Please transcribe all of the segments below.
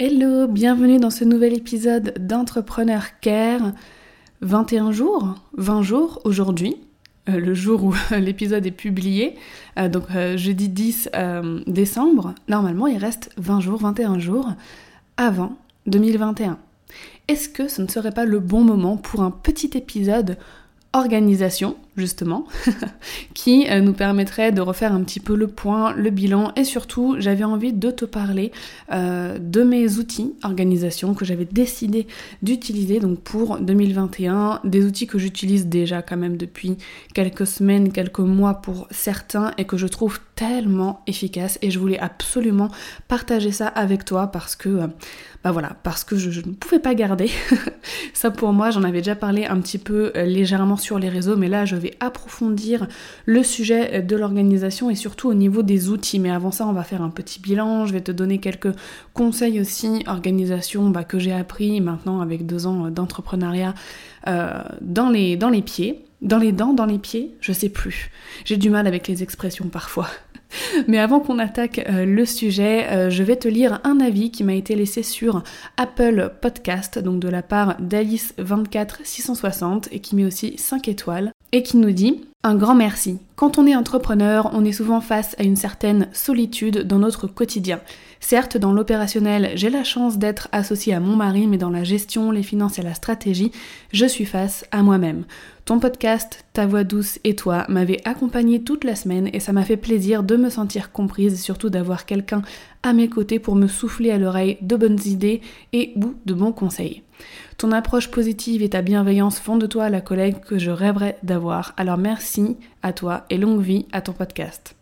Hello, bienvenue dans ce nouvel épisode d'Entrepreneur Care. 21 jours, 20 jours aujourd'hui, euh, le jour où l'épisode est publié, euh, donc euh, jeudi 10 décembre. Normalement, il reste 20 jours, 21 jours avant 2021. Est-ce que ce ne serait pas le bon moment pour un petit épisode organisation, justement, qui euh, nous permettrait de refaire un petit peu le point, le bilan, et surtout, j'avais envie de te parler euh, de mes outils organisation que j'avais décidé d'utiliser donc pour 2021, des outils que j'utilise déjà quand même depuis quelques semaines, quelques mois pour certains, et que je trouve tellement efficaces, et je voulais absolument partager ça avec toi parce que... Euh, bah voilà, parce que je, ne pouvais pas garder. ça pour moi, j'en avais déjà parlé un petit peu légèrement sur les réseaux, mais là je vais approfondir le sujet de l'organisation et surtout au niveau des outils. Mais avant ça, on va faire un petit bilan, je vais te donner quelques conseils aussi, organisation bah, que j'ai appris maintenant avec deux ans d'entrepreneuriat euh, dans, les, dans les pieds. Dans les dents, dans les pieds, je sais plus. J'ai du mal avec les expressions parfois. Mais avant qu'on attaque euh, le sujet, euh, je vais te lire un avis qui m'a été laissé sur Apple Podcast, donc de la part d'Alice24660 et qui met aussi 5 étoiles, et qui nous dit un grand merci. Quand on est entrepreneur, on est souvent face à une certaine solitude dans notre quotidien. Certes, dans l'opérationnel, j'ai la chance d'être associée à mon mari, mais dans la gestion, les finances et la stratégie, je suis face à moi-même. Ton podcast, Ta voix douce et toi m'avez accompagnée toute la semaine et ça m'a fait plaisir de me sentir comprise et surtout d'avoir quelqu'un à mes côtés pour me souffler à l'oreille de bonnes idées et ou de bons conseils. Ton approche positive et ta bienveillance font de toi la collègue que je rêverais d'avoir. Alors merci à toi et longue vie à ton podcast.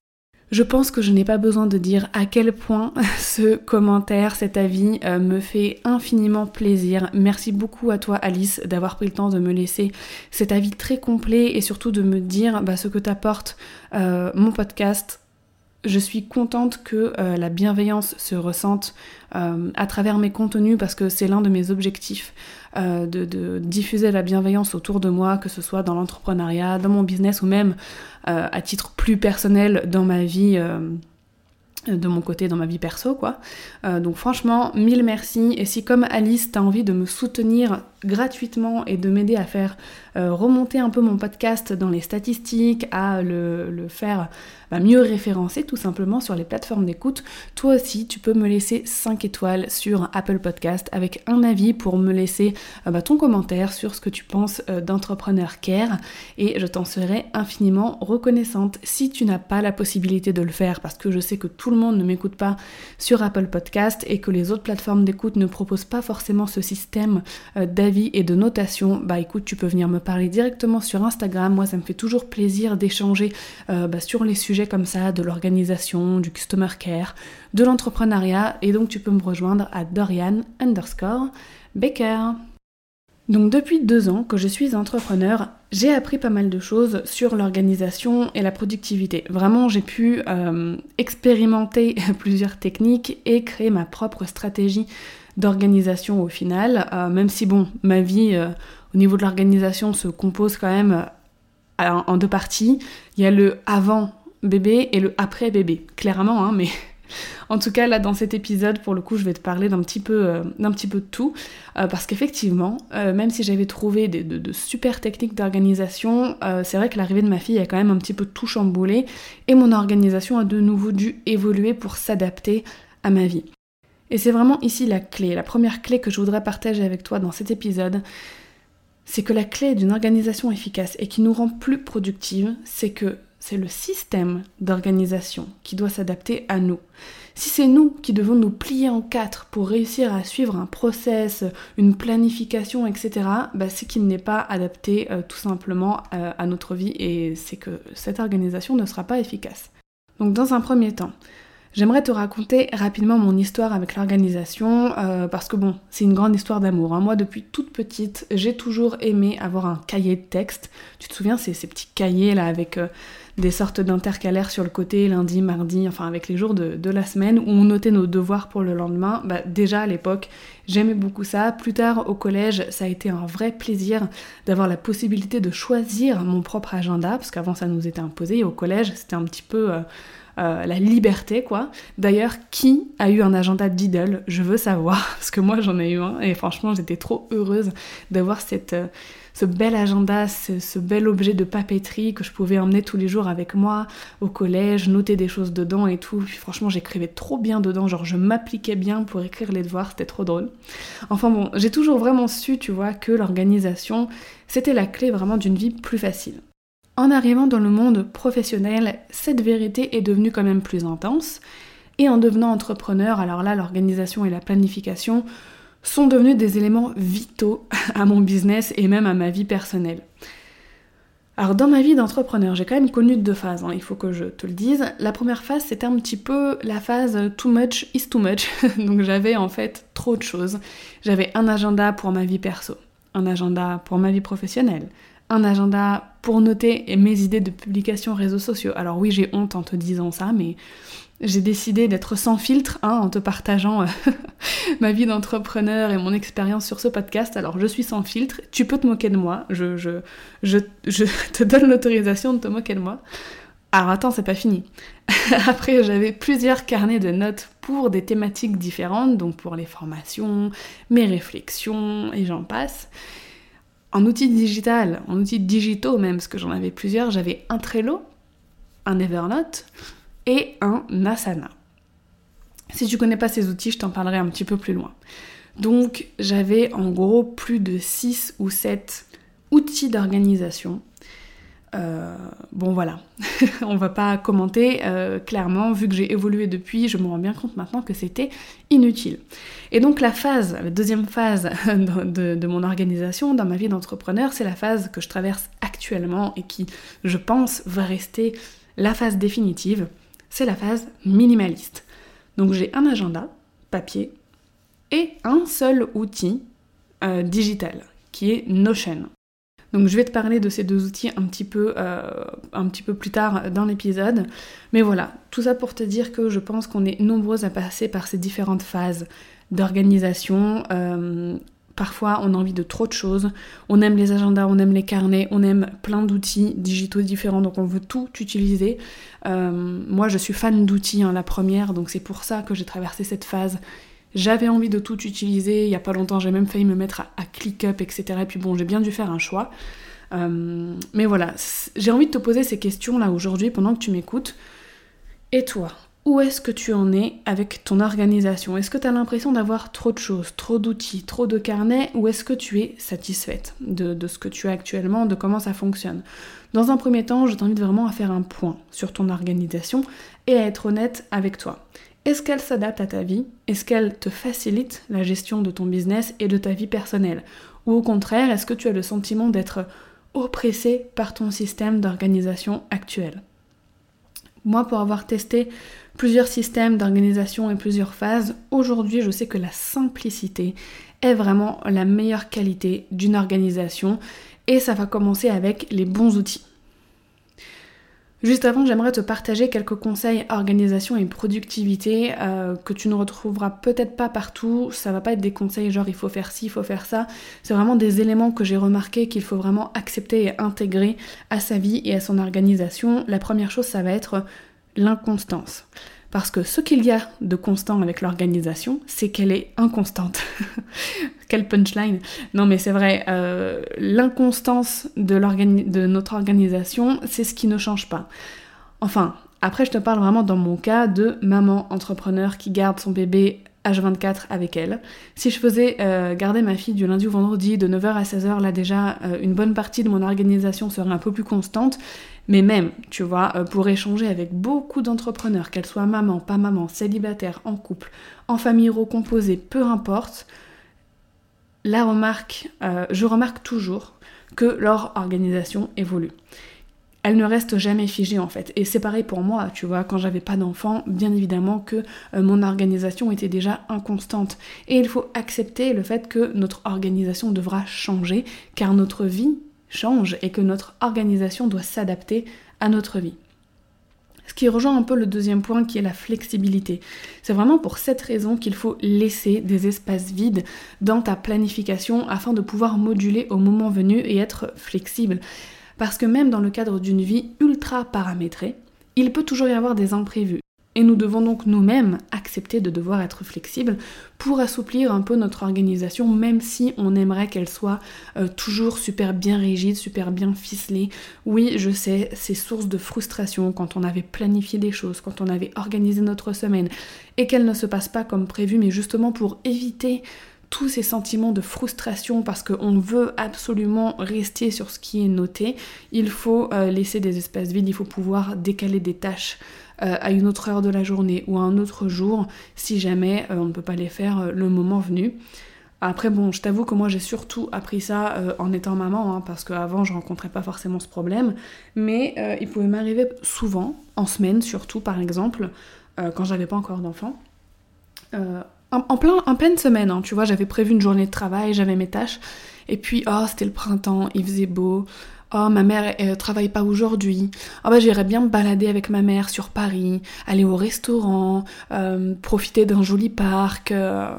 Je pense que je n'ai pas besoin de dire à quel point ce commentaire, cet avis euh, me fait infiniment plaisir. Merci beaucoup à toi Alice d'avoir pris le temps de me laisser cet avis très complet et surtout de me dire bah, ce que t'apporte euh, mon podcast. Je suis contente que euh, la bienveillance se ressente à travers mes contenus parce que c'est l'un de mes objectifs. Euh, de, diffuser la bienveillance autour de moi, que ce soit dans l'entrepreneuriat, dans mon business ou même euh, à titre plus personnel dans ma vie. Euh, de mon côté dans ma vie perso quoi. donc franchement, mille merci. Et si comme Alice, t'as envie de me soutenir gratuitement et de m'aider à faire remonter un peu mon podcast dans les statistiques, à le faire mieux référencer tout simplement sur les plateformes d'écoute. Toi aussi, tu peux me laisser 5 étoiles sur Apple Podcast avec un avis pour me laisser euh, bah, ton commentaire sur ce que tu penses euh, d'Entrepreneur Care et je t'en serai infiniment reconnaissante. Si tu n'as pas la possibilité de le faire, parce que je sais que tout le monde ne m'écoute pas sur Apple Podcast et que les autres plateformes d'écoute ne proposent pas forcément ce système euh, et de notation, bah écoute, tu peux venir me parler directement sur Instagram. Moi, ça me fait toujours plaisir d'échanger bah, sur les sujets comme ça, de l'organisation, du customer care, de l'entrepreneuriat, et donc tu peux me rejoindre à Dorian underscore Baker. Donc depuis deux ans que je suis entrepreneur, j'ai appris pas mal de choses sur l'organisation et la productivité. Vraiment, j'ai pu euh, expérimenter plusieurs techniques et créer ma propre stratégie d'organisation au final, euh, même si bon, ma vie euh, au niveau de l'organisation se compose quand même en deux parties. Il y a le avant bébé et le après bébé, clairement, hein, mais en tout cas là dans cet épisode pour le coup je vais te parler d'un petit peu euh, de tout euh, parce qu'effectivement euh, même si j'avais trouvé de, super techniques d'organisation c'est vrai que l'arrivée de ma fille a quand même un petit peu tout chamboulé et mon organisation a de nouveau dû évoluer pour s'adapter à ma vie. Et c'est vraiment ici la clé, la première clé que je voudrais partager avec toi dans cet épisode, c'est que la clé d'une organisation efficace et qui nous rend plus productive, c'est que c'est le système d'organisation qui doit s'adapter à nous. Si c'est nous qui devons nous plier en quatre pour réussir à suivre un process, une planification, etc., bah, c'est qu'il n'est pas adapté euh, tout simplement euh, à notre vie et c'est que cette organisation ne sera pas efficace. Donc dans un premier temps, J'aimerais te raconter rapidement mon histoire avec l'organisation euh, parce que bon, c'est une grande histoire d'amour. Hein. Moi, depuis toute petite, j'ai toujours aimé avoir un cahier de texte. Tu te souviens, c'est ces petits cahiers là avec des sortes d'intercalaires sur le côté, lundi, mardi, enfin avec les jours de, la semaine, où on notait nos devoirs pour le lendemain. Bah, déjà à l'époque, j'aimais beaucoup ça. Plus tard au collège, ça a été un vrai plaisir d'avoir la possibilité de choisir mon propre agenda, parce qu'avant ça nous était imposé. au collège, c'était un petit peu... Euh, euh, la liberté, quoi. D'ailleurs, qui a eu un agenda Diddle Je veux savoir, parce que moi j'en ai eu un, et franchement j'étais trop heureuse d'avoir cette, euh, ce bel agenda, ce, bel objet de papeterie que je pouvais emmener tous les jours avec moi au collège, noter des choses dedans et tout. Puis franchement, j'écrivais trop bien dedans, genre je m'appliquais bien pour écrire les devoirs, c'était trop drôle. Enfin bon, j'ai toujours vraiment su, tu vois, que l'organisation, c'était la clé vraiment d'une vie plus facile. En arrivant dans le monde professionnel, cette vérité est devenue quand même plus intense. Et en devenant entrepreneur, alors là, l'organisation et la planification sont devenus des éléments vitaux à mon business et même à ma vie personnelle. Alors dans ma vie d'entrepreneur, j'ai quand même connu deux phases, hein, il faut que je te le dise. La première phase, c'était un petit peu la phase too much is too much. Donc j'avais en fait trop de choses. J'avais un agenda pour ma vie perso, un agenda pour ma vie professionnelle, un agenda pour noter mes idées de publication réseaux sociaux. Alors oui, j'ai honte en te disant ça, mais j'ai décidé d'être sans filtre hein, en te partageant euh, ma vie d'entrepreneur et mon expérience sur ce podcast. Alors je suis sans filtre, tu peux te moquer de moi, je, je, je, je te donne l'autorisation de te moquer de moi. Alors attends, c'est pas fini. Après, j'avais plusieurs carnets de notes pour des thématiques différentes, donc pour les formations, mes réflexions et j'en passe. En outils digital, en outils digitaux même, parce que j'en avais plusieurs, j'avais un Trello, un Evernote et un Asana. Si tu connais pas ces outils, je t'en parlerai un petit peu plus loin. Donc j'avais en gros plus de 6 ou 7 outils d'organisation euh, bon voilà, on va pas commenter euh, clairement, vu que j'ai évolué depuis, je me rends bien compte maintenant que c'était inutile. Et donc la phase, la deuxième phase de, mon organisation dans ma vie d'entrepreneur, c'est la phase que je traverse actuellement et qui, je pense, va rester la phase définitive, c'est la phase minimaliste. Donc j'ai un agenda papier et un seul outil euh, digital qui est Notion. Donc je vais te parler de ces deux outils un petit peu, euh, un petit peu plus tard dans l'épisode. Mais voilà, tout ça pour te dire que je pense qu'on est nombreuses à passer par ces différentes phases d'organisation. Euh, parfois on a envie de trop de choses, on aime les agendas, on aime les carnets, on aime plein d'outils digitaux différents, donc on veut tout utiliser. Euh, moi je suis fan d'outils, hein, la première, donc c'est pour ça que j'ai traversé cette phase j'avais envie de tout utiliser, il y a pas longtemps j'ai même failli me mettre à, ClickUp, etc. Et puis bon, j'ai bien dû faire un choix. Euh, mais voilà, j'ai envie de te poser ces questions là aujourd'hui pendant que tu m'écoutes. Et toi, où est-ce que tu en es avec ton organisation? Est-ce que tu as l'impression d'avoir trop de choses, trop d'outils, trop de carnets ou est-ce que tu es satisfaite de, de, ce que tu as actuellement, de comment ça fonctionne? Dans un premier temps, je t'invite vraiment à faire un point sur ton organisation et à être honnête avec toi. Est-ce qu'elle s'adapte à ta vie? Est-ce qu'elle te facilite la gestion de ton business et de ta vie personnelle? Ou au contraire, est-ce que tu as le sentiment d'être oppressé par ton système d'organisation actuel? Moi, pour avoir testé plusieurs systèmes d'organisation et plusieurs phases, aujourd'hui, je sais que la simplicité est vraiment la meilleure qualité d'une organisation et ça va commencer avec les bons outils. Juste avant, j'aimerais te partager quelques conseils organisation et productivité euh, que tu ne retrouveras peut-être pas partout. Ça va pas être des conseils genre il faut faire ci, il faut faire ça. C'est vraiment des éléments que j'ai remarqué qu'il faut vraiment accepter et intégrer à sa vie et à son organisation. La première chose, ça va être l'inconstance. Parce que ce qu'il y a de constant avec l'organisation, c'est qu'elle est inconstante. Quelle punchline Non mais c'est vrai, euh, l'inconstance de, notre organisation, c'est ce qui ne change pas. Enfin, après je te parle vraiment dans mon cas de maman entrepreneur qui garde son bébé H24 avec elle. Si je faisais euh, garder ma fille du lundi au vendredi de 9h à 16h, là déjà euh, une bonne partie de mon organisation serait un peu plus constante. Mais même, tu vois, pour échanger avec beaucoup d'entrepreneurs, qu'elles soient maman, pas maman, célibataire, en couple, en famille recomposée, peu importe, la remarque, je remarque toujours que leur organisation évolue elle ne reste jamais figée en fait. Et c'est pareil pour moi, tu vois, quand j'avais pas d'enfant, bien évidemment que euh, mon organisation était déjà inconstante. Et il faut accepter le fait que notre organisation devra changer, car notre vie change et que notre organisation doit s'adapter à notre vie. Ce qui rejoint un peu le deuxième point qui est la flexibilité. C'est vraiment pour cette raison qu'il faut laisser des espaces vides dans ta planification afin de pouvoir moduler au moment venu et être flexible. Parce que même dans le cadre d'une vie ultra paramétrée, il peut toujours y avoir des imprévus. Et nous devons donc nous-mêmes accepter de devoir être flexibles pour assouplir un peu notre organisation, même si on aimerait qu'elle soit euh, toujours super bien rigide, super bien ficelée. Oui, je sais, c'est source de frustration quand on avait planifié des choses, quand on avait organisé notre semaine, et qu'elle ne se passe pas comme prévu, mais justement pour éviter tous ces sentiments de frustration parce qu'on veut absolument rester sur ce qui est noté, il faut euh, laisser des espaces vides, il faut pouvoir décaler des tâches euh, à une autre heure de la journée ou à un autre jour si jamais euh, on ne peut pas les faire le moment venu. Après bon, je t'avoue que moi j'ai surtout appris ça en étant maman, hein, parce qu'avant je rencontrais pas forcément ce problème, mais il pouvait m'arriver souvent, en semaine surtout par exemple, quand j'avais pas encore d'enfant, en, plein, en pleine semaine, hein, tu vois, j'avais prévu une journée de travail, j'avais mes tâches, et puis, oh, c'était le printemps, il faisait beau, oh, ma mère, travaille pas aujourd'hui, oh, bah, j'irais bien me balader avec ma mère sur Paris, aller au restaurant, euh, profiter d'un joli parc, euh,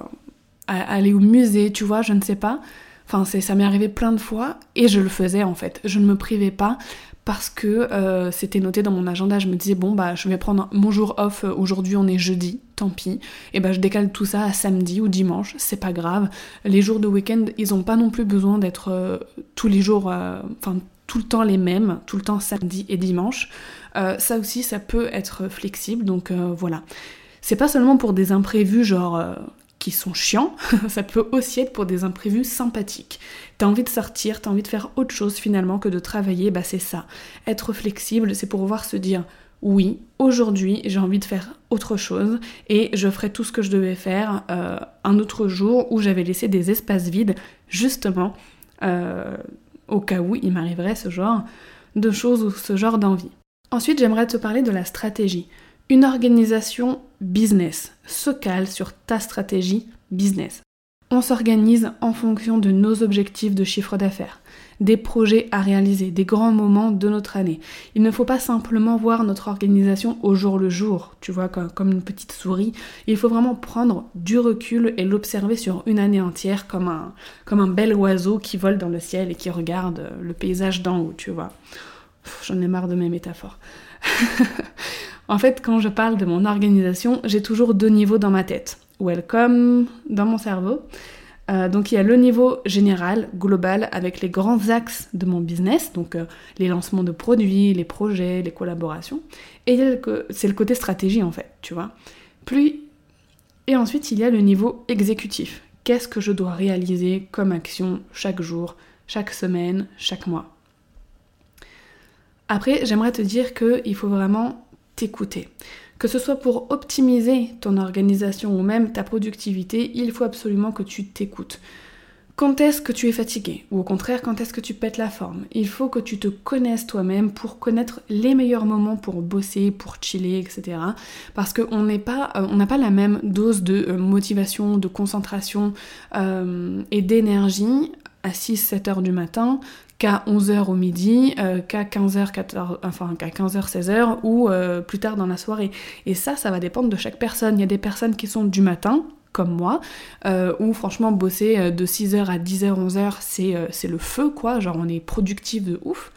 aller au musée, tu vois, je ne sais pas. Enfin, ça m'est arrivé plein de fois, et je le faisais, en fait. Je ne me privais pas, parce que euh, c'était noté dans mon agenda. Je me disais, bon, bah, je vais prendre mon jour off. Aujourd'hui, on est jeudi, tant pis. Et bah, je décale tout ça à samedi ou dimanche, c'est pas grave. Les jours de week-end, ils ont pas non plus besoin d'être tous les jours, enfin, tout le temps les mêmes, tout le temps samedi et dimanche. ça aussi, ça peut être flexible, donc voilà. C'est pas seulement pour des imprévus, genre qui sont chiants, ça peut aussi être pour des imprévus sympathiques. T'as envie de sortir, t'as envie de faire autre chose finalement que de travailler, bah c'est ça. Être flexible, c'est pour pouvoir se dire oui, aujourd'hui j'ai envie de faire autre chose et je ferai tout ce que je devais faire euh, un autre jour où j'avais laissé des espaces vides justement euh, au cas où il m'arriverait ce genre de choses ou ce genre d'envie. Ensuite j'aimerais te parler de la stratégie. Une organisation business se cale sur ta stratégie business. On s'organise en fonction de nos objectifs de chiffre d'affaires, des projets à réaliser, des grands moments de notre année. Il ne faut pas simplement voir notre organisation au jour le jour, tu vois, comme une petite souris. Il faut vraiment prendre du recul et l'observer sur une année entière comme un, comme un bel oiseau qui vole dans le ciel et qui regarde le paysage d'en haut, tu vois. J'en ai marre de mes métaphores. En fait, quand je parle de mon organisation, j'ai toujours deux niveaux dans ma tête. Welcome dans mon cerveau. Euh, donc il y a le niveau général, global, avec les grands axes de mon business, donc euh, les lancements de produits, les projets, les collaborations. Et c'est le côté stratégie en fait, tu vois. Et ensuite il y a le niveau exécutif. Qu'est-ce que je dois réaliser comme action chaque jour, chaque semaine, chaque mois? Après, j'aimerais te dire qu'il faut vraiment t'écouter. Que ce soit pour optimiser ton organisation ou même ta productivité, il faut absolument que tu t'écoutes. Quand est-ce que tu es fatigué Ou au contraire, quand est-ce que tu pètes la forme? Il faut que tu te connaisses toi-même pour connaître les meilleurs moments pour bosser, pour chiller, etc. Parce qu'on n'est pas, euh, on n'a pas la même dose de euh, motivation, de concentration euh, et d'énergie à 6-7 heures du matin qu'à 11h au midi, qu'à 15h, 14, enfin qu'à 15h, 16h ou euh, plus tard dans la soirée. Et ça, ça va dépendre de chaque personne. Il y a des personnes qui sont du matin, comme moi, euh, où franchement bosser de 6h à 10h, 11h, c'est, le feu, quoi, genre on est productif de ouf.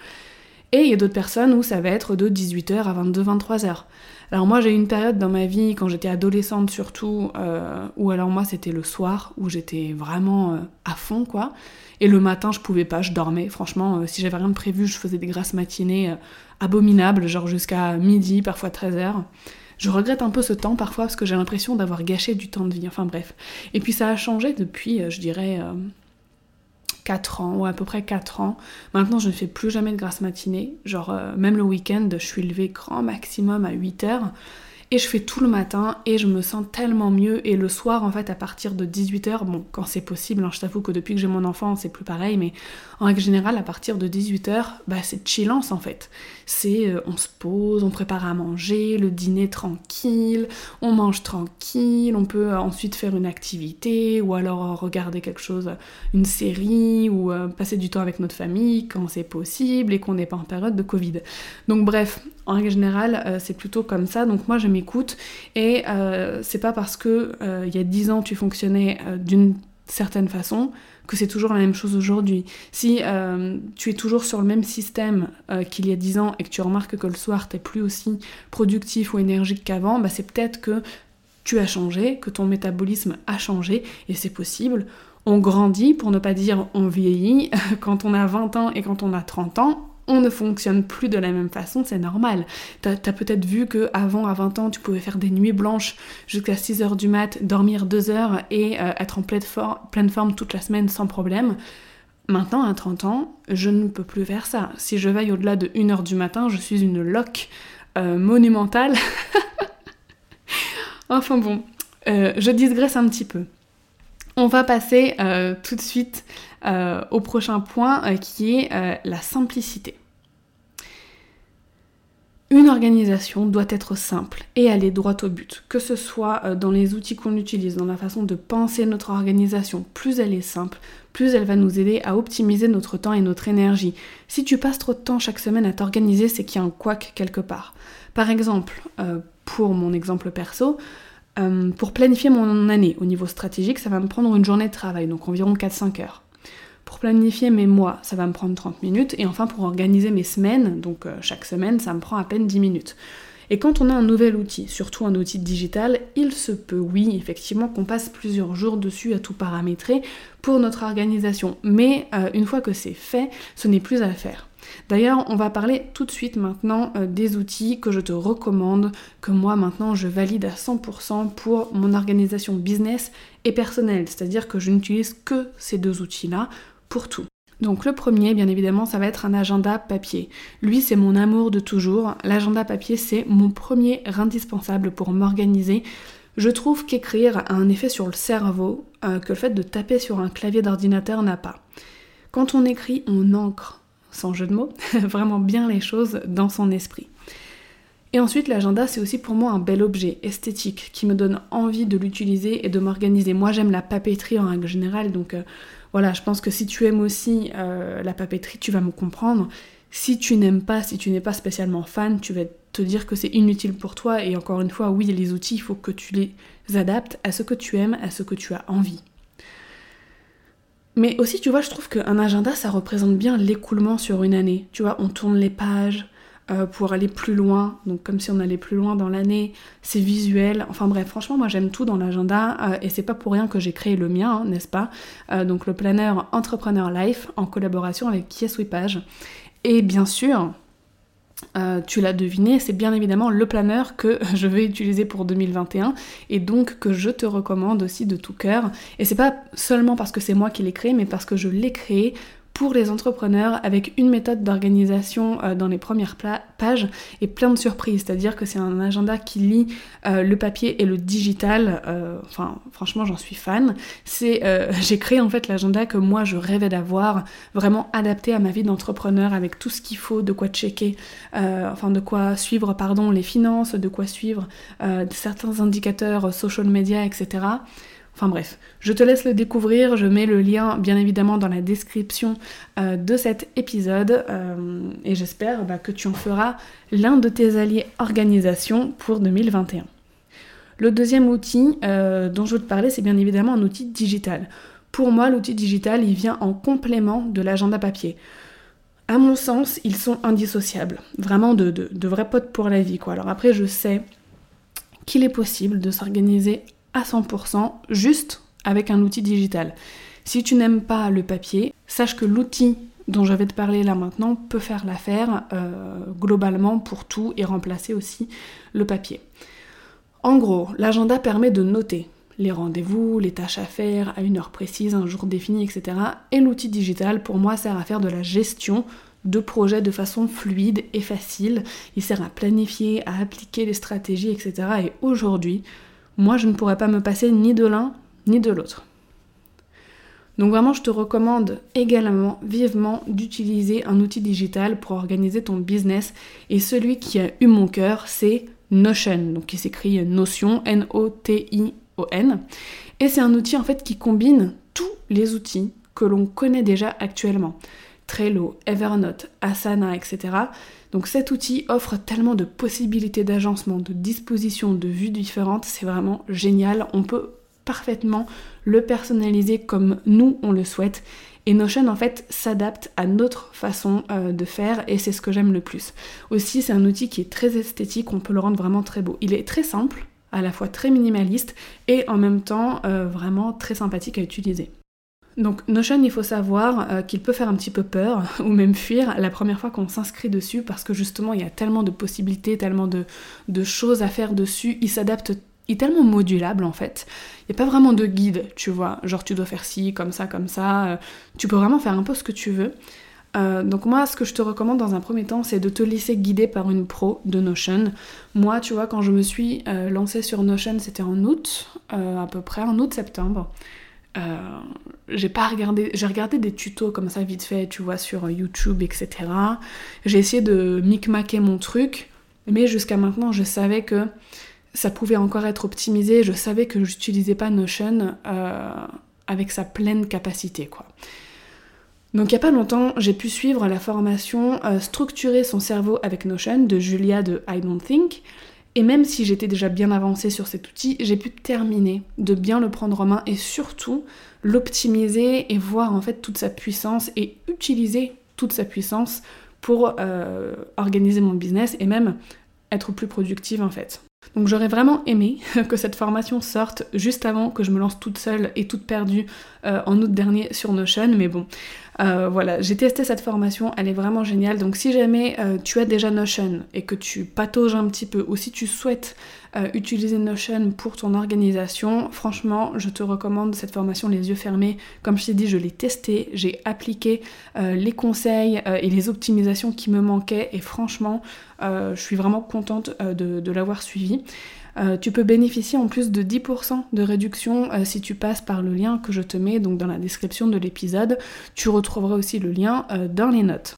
Et il y a d'autres personnes où ça va être de 18h à 22, 23h. Alors moi j'ai eu une période dans ma vie, quand j'étais adolescente surtout, euh, où alors moi c'était le soir, où j'étais vraiment euh, à fond quoi. Et le matin je pouvais pas, je dormais. Franchement, euh, si j'avais rien de prévu, je faisais des grasses matinées abominables, genre jusqu'à midi, parfois 13h. Je regrette un peu ce temps parfois parce que j'ai l'impression d'avoir gâché du temps de vie. Enfin bref. Et puis ça a changé depuis, euh, je dirais, 4 ans, ou à peu près 4 ans. Maintenant, je ne fais plus jamais de grasse matinée. Genre, même le week-end, je suis levée grand maximum à 8 heures et je fais tout le matin et je me sens tellement mieux et le soir en fait à partir de 18h, bon quand c'est possible, hein, je t'avoue que depuis que j'ai mon enfant c'est plus pareil mais en règle générale à partir de 18h bah c'est chillance en fait. C'est euh, on se pose, on prépare à manger, le dîner tranquille, on mange tranquille, on peut euh, ensuite faire une activité ou alors euh, regarder quelque chose, une série ou passer du temps avec notre famille quand c'est possible et qu'on n'est pas en période de Covid. Donc bref, en règle générale c'est plutôt comme ça donc moi je écoute et c'est pas parce que il y a 10 ans tu fonctionnais d'une certaine façon que c'est toujours la même chose aujourd'hui. Si tu es toujours sur le même système qu'il y a 10 ans et que tu remarques que le soir t'es plus aussi productif ou énergique qu'avant, bah c'est peut-être que tu as changé, que ton métabolisme a changé et c'est possible. On grandit, pour ne pas dire on vieillit. Quand on a 20 ans et quand on a 30 ans, on ne fonctionne plus de la même façon, c'est normal. T'as as, peut-être vu que avant à 20 ans, tu pouvais faire des nuits blanches jusqu'à 6h du mat, dormir 2 heures et euh, être en pleine, forme toute la semaine sans problème. Maintenant, à 30 ans, je ne peux plus faire ça. Si je veille au-delà de 1h du matin, je suis une loque euh, monumentale. enfin bon, euh, je digresse un petit peu. On va passer tout de suite euh, au prochain point euh, qui est euh, la simplicité. Une organisation doit être simple et aller droit au but, que ce soit dans les outils qu'on utilise, dans la façon de penser notre organisation. Plus elle est simple, plus elle va nous aider à optimiser notre temps et notre énergie. Si tu passes trop de temps chaque semaine à t'organiser, c'est qu'il y a un couac quelque part. Par exemple, pour mon exemple perso, pour planifier mon année au niveau stratégique, ça va me prendre une journée de travail, donc environ 4-5 heures. Pour planifier mes mois, ça va me prendre 30 minutes. Et enfin, pour organiser mes semaines, donc euh, chaque semaine, ça me prend à peine 10 minutes. Et quand on a un nouvel outil, surtout un outil digital, il se peut, oui, effectivement, qu'on passe plusieurs jours dessus à tout paramétrer pour notre organisation. Mais euh, une fois que c'est fait, ce n'est plus à faire. D'ailleurs, on va parler tout de suite maintenant euh, des outils que je te recommande, que moi maintenant je valide à 100% pour mon organisation business et personnelle. C'est-à-dire que je n'utilise que ces deux outils-là pour tout. Donc le premier, bien évidemment, ça va être un agenda papier. Lui, c'est mon amour de toujours. L'agenda papier, c'est mon premier indispensable pour m'organiser. Je trouve qu'écrire a un effet sur le cerveau euh, que le fait de taper sur un clavier d'ordinateur n'a pas. Quand on écrit, on ancre, sans jeu de mots, vraiment bien les choses dans son esprit. Et ensuite, l'agenda, c'est aussi pour moi un bel objet esthétique qui me donne envie de l'utiliser et de m'organiser. Moi, j'aime la papeterie en règle générale, donc euh, voilà, je pense que si tu aimes aussi euh, la papeterie, tu vas me comprendre. Si tu n'aimes pas, si tu n'es pas spécialement fan, tu vas te dire que c'est inutile pour toi. Et encore une fois, oui, les outils, il faut que tu les adaptes à ce que tu aimes, à ce que tu as envie. Mais aussi, tu vois, je trouve qu'un agenda, ça représente bien l'écoulement sur une année. Tu vois, on tourne les pages, euh, pour aller plus loin, donc comme si on allait plus loin dans l'année, c'est visuel, enfin bref, franchement moi j'aime tout dans l'agenda euh, et c'est pas pour rien que j'ai créé le mien, hein, n'est-ce pas? Euh, Donc le planeur Entrepreneur Life en collaboration avec Kieswipage. Et bien sûr, tu l'as deviné, c'est bien évidemment le planeur que je vais utiliser pour 2021 et donc que je te recommande aussi de tout cœur. Et c'est pas seulement parce que c'est moi qui l'ai créé, mais parce que je l'ai créé pour les entrepreneurs avec une méthode d'organisation euh, dans les premières pages et plein de surprises. C'est-à-dire que c'est un agenda qui lie euh, le papier et le digital. Euh, enfin, franchement, j'en suis fan. C'est, j'ai créé en fait l'agenda que moi je rêvais d'avoir, vraiment adapté à ma vie d'entrepreneur avec tout ce qu'il faut, de quoi checker, enfin de quoi suivre, pardon, les finances, de quoi suivre certains indicateurs social media, etc. Enfin bref, je te laisse le découvrir, je mets le lien bien évidemment dans la description euh, de cet épisode euh, et j'espère bah, que tu en feras l'un de tes alliés organisation pour 2021. Le deuxième outil euh, dont je veux te parler, c'est bien évidemment un outil digital. Pour moi, l'outil digital, il vient en complément de l'agenda papier. À mon sens, ils sont indissociables. Vraiment de, de, vrais potes pour la vie, quoi. Alors après, je sais qu'il est possible de s'organiser à 100% juste avec un outil digital. Si tu n'aimes pas le papier, sache que l'outil dont je vais te parler là maintenant peut faire l'affaire euh, globalement pour tout et remplacer aussi le papier. En gros, l'agenda permet de noter les rendez-vous, les tâches à faire à une heure précise, un jour défini, etc. Et l'outil digital, pour moi, sert à faire de la gestion de projets de façon fluide et facile. Il sert à planifier, à appliquer les stratégies, etc. Et aujourd'hui, moi, je ne pourrais pas me passer ni de l'un ni de l'autre. Donc vraiment, je te recommande également vivement d'utiliser un outil digital pour organiser ton business. Et celui qui a eu mon cœur, c'est Notion, donc qui s'écrit Notion, N-O-T-I-O-N. Et c'est un outil en fait qui combine tous les outils que l'on connaît déjà actuellement. Trello, Evernote, Asana, etc. Donc cet outil offre tellement de possibilités d'agencement, de dispositions, de vues différentes, c'est vraiment génial. On peut parfaitement le personnaliser comme nous on le souhaite. Et Notion en fait s'adapte à notre façon euh, de faire et c'est ce que j'aime le plus. Aussi c'est un outil qui est très esthétique, on peut le rendre vraiment très beau. Il est très simple, à la fois très minimaliste et en même temps euh, vraiment très sympathique à utiliser. Donc Notion, il faut savoir euh, qu'il peut faire un petit peu peur ou même fuir la première fois qu'on s'inscrit dessus parce que justement il y a tellement de possibilités, tellement de, choses à faire dessus, il s'adapte il est tellement modulable en fait. Il n'y a pas vraiment de guide, tu vois. Genre tu dois faire ci, comme ça, comme ça. Euh, tu peux vraiment faire un peu ce que tu veux. Euh, donc moi, ce que je te recommande dans un premier temps, c'est de te laisser guider par une pro de Notion. Moi, tu vois, quand je me suis lancée sur Notion, c'était en août, à peu près, en août-septembre. Regardé, j'ai regardé des tutos comme ça vite fait, tu vois, sur YouTube, etc. J'ai essayé de micmaquer mon truc, mais jusqu'à maintenant, je savais que ça pouvait encore être optimisé. Je savais que j'utilisais pas Notion euh, avec sa pleine capacité, quoi. Donc il n'y a pas longtemps, j'ai pu suivre la formation euh, Structurer son cerveau avec Notion de Julia de I Don't Think. Et même si j'étais déjà bien avancée sur cet outil, j'ai pu terminer de bien le prendre en main et surtout l'optimiser et voir en fait toute sa puissance et utiliser toute sa puissance pour euh, organiser mon business et même être plus productive en fait. Donc j'aurais vraiment aimé que cette formation sorte juste avant que je me lance toute seule et toute perdue euh, en août dernier sur Notion, mais bon, euh, voilà, j'ai testé cette formation, elle est vraiment géniale. Donc si jamais euh, tu as déjà Notion et que tu patauges un petit peu, ou si tu souhaites utiliser Notion pour ton organisation, franchement, je te recommande cette formation les yeux fermés. Comme je t'ai dit, je l'ai testée, j'ai appliqué les conseils et les optimisations qui me manquaient, et franchement, je suis vraiment contente de, l'avoir suivi. Euh, tu peux bénéficier en plus de 10% de réduction euh, si tu passes par le lien que je te mets donc dans la description de l'épisode. Tu retrouveras aussi le lien euh, dans les notes.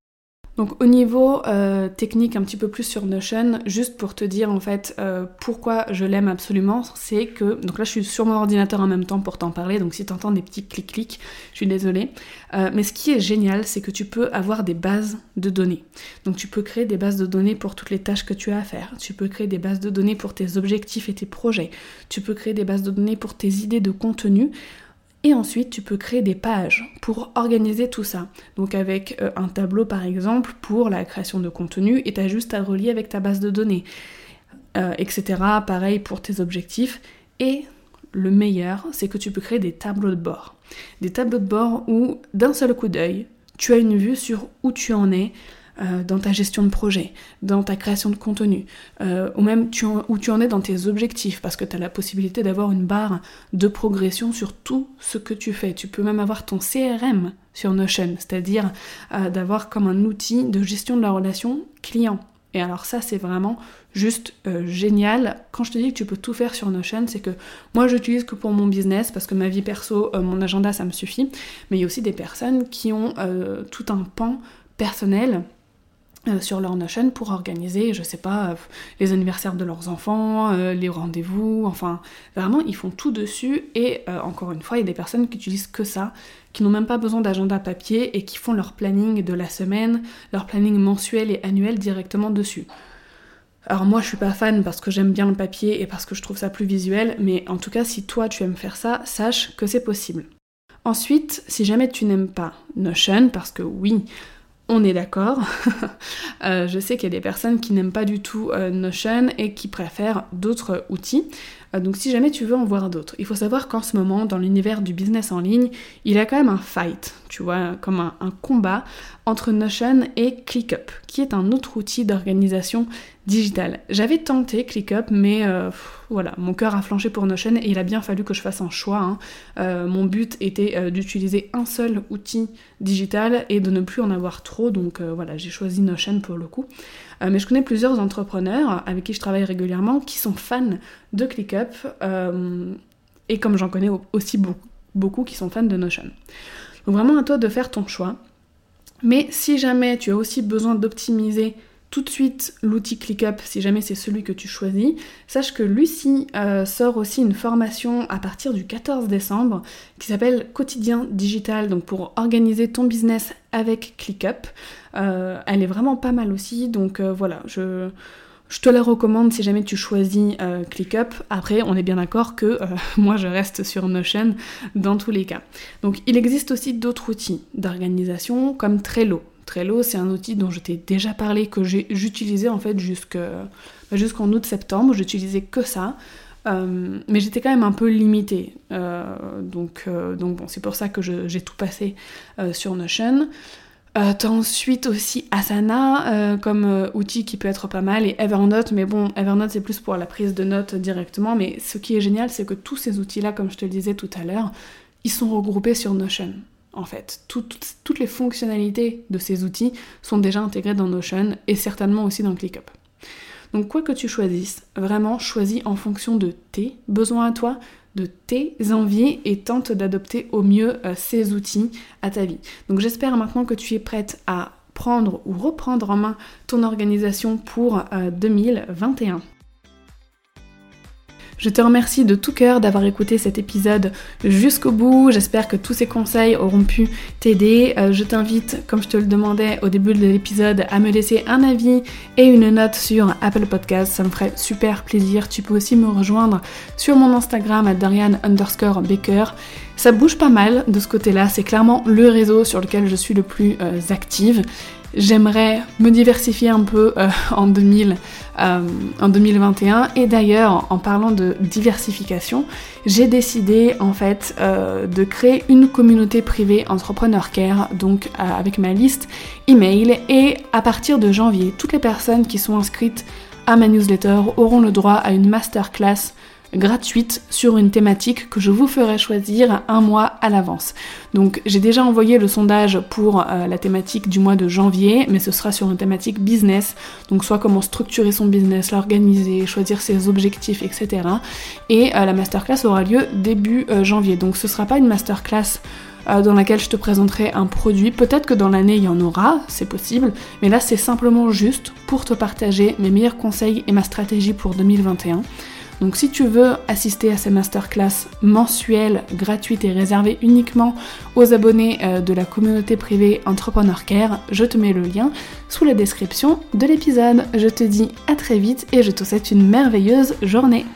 Donc au niveau euh, technique un petit peu plus sur Notion, juste pour te dire en fait euh, pourquoi je l'aime absolument, c'est que, donc là je suis sur mon ordinateur en même temps pour t'en parler, donc si tu entends des petits clics-clics, je suis désolée. Euh, mais ce qui est génial, c'est que tu peux avoir des bases de données. Donc tu peux créer des bases de données pour toutes les tâches que tu as à faire, tu peux créer des bases de données pour tes objectifs et tes projets, tu peux créer des bases de données pour tes idées de contenu. Et ensuite, tu peux créer des pages pour organiser tout ça. Donc avec euh, un tableau par exemple pour la création de contenu et tu as juste à relier avec ta base de données, euh, etc. Pareil pour tes objectifs. Et le meilleur, c'est que tu peux créer des tableaux de bord. Des tableaux de bord où d'un seul coup d'œil, tu as une vue sur où tu en es, euh, dans ta gestion de projet, dans ta création de contenu, euh, ou même où tu en es dans tes objectifs, parce que tu as la possibilité d'avoir une barre de progression sur tout ce que tu fais. Tu peux même avoir ton CRM sur Notion, c'est-à-dire euh, d'avoir comme un outil de gestion de la relation client. Et alors ça, c'est vraiment juste génial. Quand je te dis que tu peux tout faire sur Notion, c'est que moi, j'utilise que pour mon business, parce que ma vie perso, mon agenda, ça me suffit. Mais il y a aussi des personnes qui ont tout un pan personnel euh, sur leur Notion pour organiser, je sais pas, euh, les anniversaires de leurs enfants, euh, les rendez-vous, enfin vraiment ils font tout dessus et encore une fois il y a des personnes qui utilisent que ça, qui n'ont même pas besoin d'agenda papier et qui font leur planning de la semaine, leur planning mensuel et annuel directement dessus. Alors moi je suis pas fan parce que j'aime bien le papier et parce que je trouve ça plus visuel, mais en tout cas si toi tu aimes faire ça, sache que c'est possible. Ensuite, si jamais tu n'aimes pas Notion, parce que oui, on est d'accord. Euh, je sais qu'il y a des personnes qui n'aiment pas du tout euh, Notion et qui préfèrent d'autres outils. Euh, donc si jamais tu veux en voir d'autres, il faut savoir qu'en ce moment, dans l'univers du business en ligne, il y a quand même un fight, tu vois, comme un, un combat entre Notion et ClickUp, qui est un autre outil d'organisation digital. J'avais tenté ClickUp, mais euh, voilà, mon cœur a flanché pour Notion et il a bien fallu que je fasse un choix. Hein. Euh, mon but était euh, d'utiliser un seul outil digital et de ne plus en avoir trop, donc voilà, j'ai choisi Notion pour le coup. mais je connais plusieurs entrepreneurs avec qui je travaille régulièrement qui sont fans de ClickUp et comme j'en connais aussi beaucoup, beaucoup qui sont fans de Notion. Donc vraiment à toi de faire ton choix. Mais si jamais tu as aussi besoin d'optimiser tout de suite l'outil ClickUp si jamais c'est celui que tu choisis. Sache que Lucie euh, sort aussi une formation à partir du 14 décembre qui s'appelle Quotidien Digital, donc pour organiser ton business avec ClickUp. Euh, elle est vraiment pas mal aussi, donc euh, voilà, je, te la recommande si jamais tu choisis ClickUp. Après, on est bien d'accord que moi je reste sur Notion dans tous les cas. Donc il existe aussi d'autres outils d'organisation comme Trello. Trello, c'est un outil dont je t'ai déjà parlé, que j'utilisais en fait bah, jusqu'en août-septembre, j'utilisais que ça. Euh, mais j'étais quand même un peu limitée. Euh, donc, euh, donc bon, c'est pour ça que j'ai tout passé sur Notion. T'as ensuite aussi Asana comme outil qui peut être pas mal et Evernote, mais bon, Evernote c'est plus pour la prise de notes directement. Mais ce qui est génial, c'est que tous ces outils-là, comme je te le disais tout à l'heure, ils sont regroupés sur Notion en fait. toutes les fonctionnalités de ces outils sont déjà intégrées dans Notion et certainement aussi dans ClickUp. Donc quoi que tu choisisses, vraiment choisis en fonction de tes besoins à toi, de tes envies et tente d'adopter au mieux euh, ces outils à ta vie. Donc j'espère maintenant que tu es prête à prendre ou reprendre en main ton organisation pour 2021. Je te remercie de tout cœur d'avoir écouté cet épisode jusqu'au bout. J'espère que tous ces conseils auront pu t'aider. Euh, je t'invite, comme je te le demandais au début de l'épisode, à me laisser un avis et une note sur Apple Podcast. Ça me ferait super plaisir. Tu peux aussi me rejoindre sur mon Instagram à Dorian underscore Baker. Ça bouge pas mal de ce côté-là. C'est clairement le réseau sur lequel je suis le plus euh, active. J'aimerais me diversifier un peu euh, en, 2000, euh, 2021 et d'ailleurs en parlant de diversification, j'ai décidé en fait euh, de créer une communauté privée Entrepreneur Care donc avec ma liste email. Et à partir de janvier, toutes les personnes qui sont inscrites à ma newsletter auront le droit à une masterclass gratuite sur une thématique que je vous ferai choisir un mois à l'avance. Donc j'ai déjà envoyé le sondage pour euh, la thématique du mois de janvier, mais ce sera sur une thématique business, donc soit comment structurer son business, l'organiser, choisir ses objectifs, etc. Et euh, la masterclass aura lieu début euh, janvier. Donc ce sera pas une masterclass dans laquelle je te présenterai un produit. Peut-être que dans l'année il y en aura, c'est possible, mais là c'est simplement juste pour te partager mes meilleurs conseils et ma stratégie pour 2021. Donc si tu veux assister à ces masterclass mensuelles, gratuites et réservées uniquement aux abonnés euh, de la communauté privée Entrepreneur Care, je te mets le lien sous la description de l'épisode. Je te dis à très vite et je te souhaite une merveilleuse journée.